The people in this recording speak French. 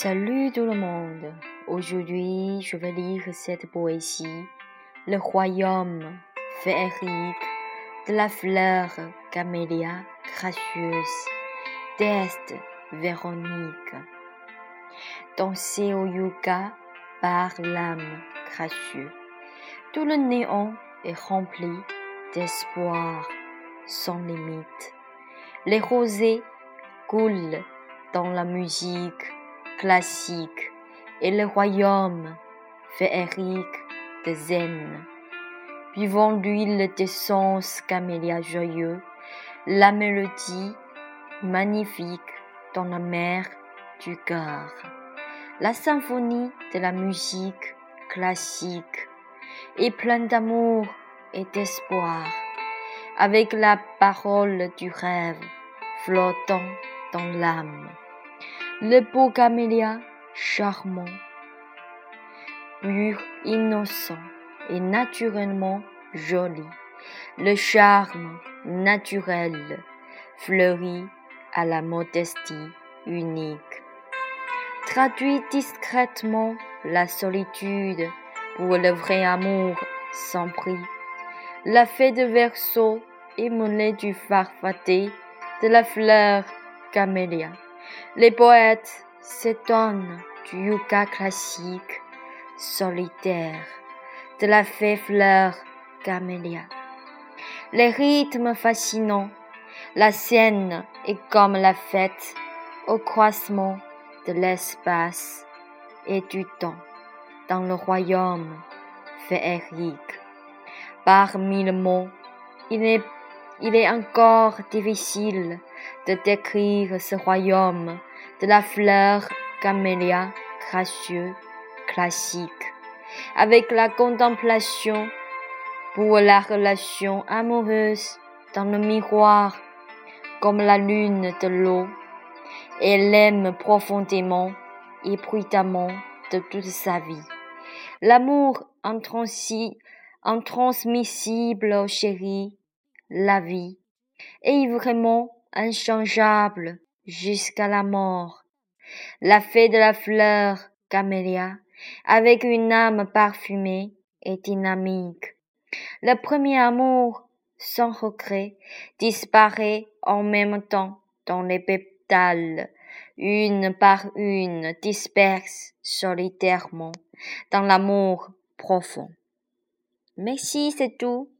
Salut tout le monde. Aujourd'hui, je vais lire cette poésie, Le royaume féerique de la fleur camélia gracieuse d'Est Véronique. Danser au yoga par l'âme gracieuse. Tout le néant est rempli d'espoir sans limite. Les rosées coulent dans la musique classique et le royaume féerique de Zen. Vivant l'huile d'essence camélia joyeux, la mélodie magnifique dans la mer du cœur. La symphonie de la musique classique est pleine d'amour et d'espoir, avec la parole du rêve flottant dans l'âme. Le beau camélia charmant, pur, innocent et naturellement joli. Le charme naturel fleurit à la modestie unique. Traduit discrètement la solitude pour le vrai amour sans prix. La fée de verso émulée du farfadet de la fleur camélia. Les poètes s'étonnent du yucca classique, solitaire, de la fée fleur camélia. Les rythmes fascinants, la scène est comme la fête au croisement de l'espace et du temps dans le royaume féerique. Par mille mots, il est, il est encore difficile de décrire ce royaume de la fleur camélia gracieux classique, avec la contemplation pour la relation amoureuse dans le miroir comme la lune de l'eau. Elle aime profondément et bruyamment de toute sa vie. L'amour intransmissible chéri, la vie, est vraiment inchangeable jusqu'à la mort. La fée de la fleur, camélia, avec une âme parfumée et dynamique. Le premier amour, sans regret, disparaît en même temps dans les pétales, une par une disperse solitairement dans l'amour profond. Merci, c'est tout.